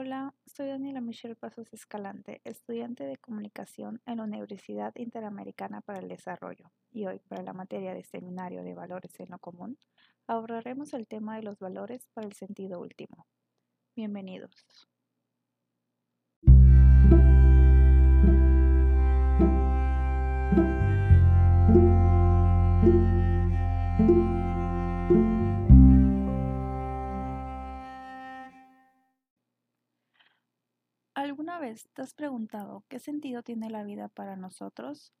Hola, soy Daniela Michelle Pasos Escalante, estudiante de comunicación en la Universidad Interamericana para el Desarrollo, y hoy, para la materia de Seminario de Valores en lo Común, abordaremos el tema de los valores para el sentido último. Bienvenidos. ¿Alguna vez te has preguntado qué sentido tiene la vida para nosotros?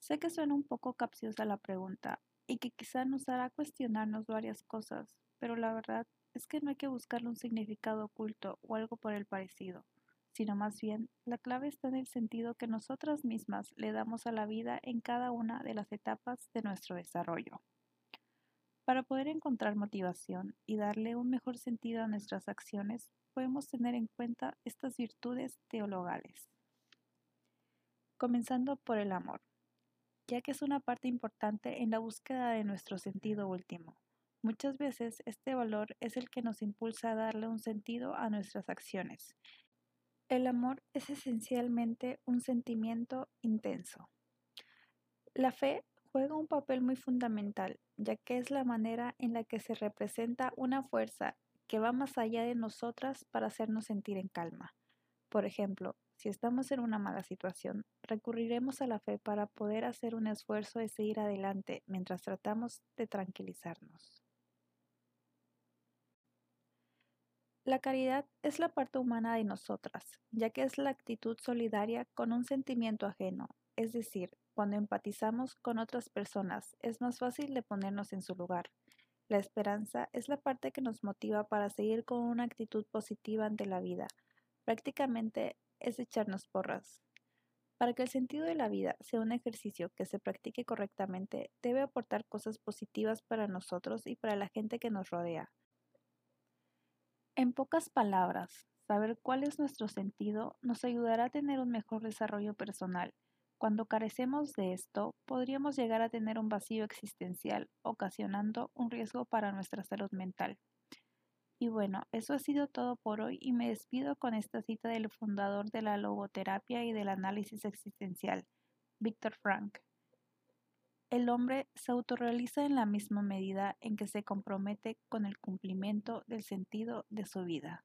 Sé que suena un poco capciosa la pregunta y que quizá nos hará cuestionarnos varias cosas, pero la verdad es que no hay que buscarle un significado oculto o algo por el parecido, sino más bien la clave está en el sentido que nosotras mismas le damos a la vida en cada una de las etapas de nuestro desarrollo. Para poder encontrar motivación y darle un mejor sentido a nuestras acciones, podemos tener en cuenta estas virtudes teologales. Comenzando por el amor, ya que es una parte importante en la búsqueda de nuestro sentido último. Muchas veces este valor es el que nos impulsa a darle un sentido a nuestras acciones. El amor es esencialmente un sentimiento intenso. La fe juega un papel muy fundamental, ya que es la manera en la que se representa una fuerza que va más allá de nosotras para hacernos sentir en calma. Por ejemplo, si estamos en una mala situación, recurriremos a la fe para poder hacer un esfuerzo de seguir adelante mientras tratamos de tranquilizarnos. La caridad es la parte humana de nosotras, ya que es la actitud solidaria con un sentimiento ajeno, es decir, cuando empatizamos con otras personas es más fácil de ponernos en su lugar, la esperanza es la parte que nos motiva para seguir con una actitud positiva ante la vida. Prácticamente es echarnos porras. Para que el sentido de la vida sea un ejercicio que se practique correctamente, debe aportar cosas positivas para nosotros y para la gente que nos rodea. En pocas palabras, saber cuál es nuestro sentido nos ayudará a tener un mejor desarrollo personal cuando carecemos de esto, podríamos llegar a tener un vacío existencial, ocasionando un riesgo para nuestra salud mental. Y bueno, eso ha sido todo por hoy y me despido con esta cita del fundador de la logoterapia y del análisis existencial, Víctor Frank. El hombre se autorrealiza en la misma medida en que se compromete con el cumplimiento del sentido de su vida.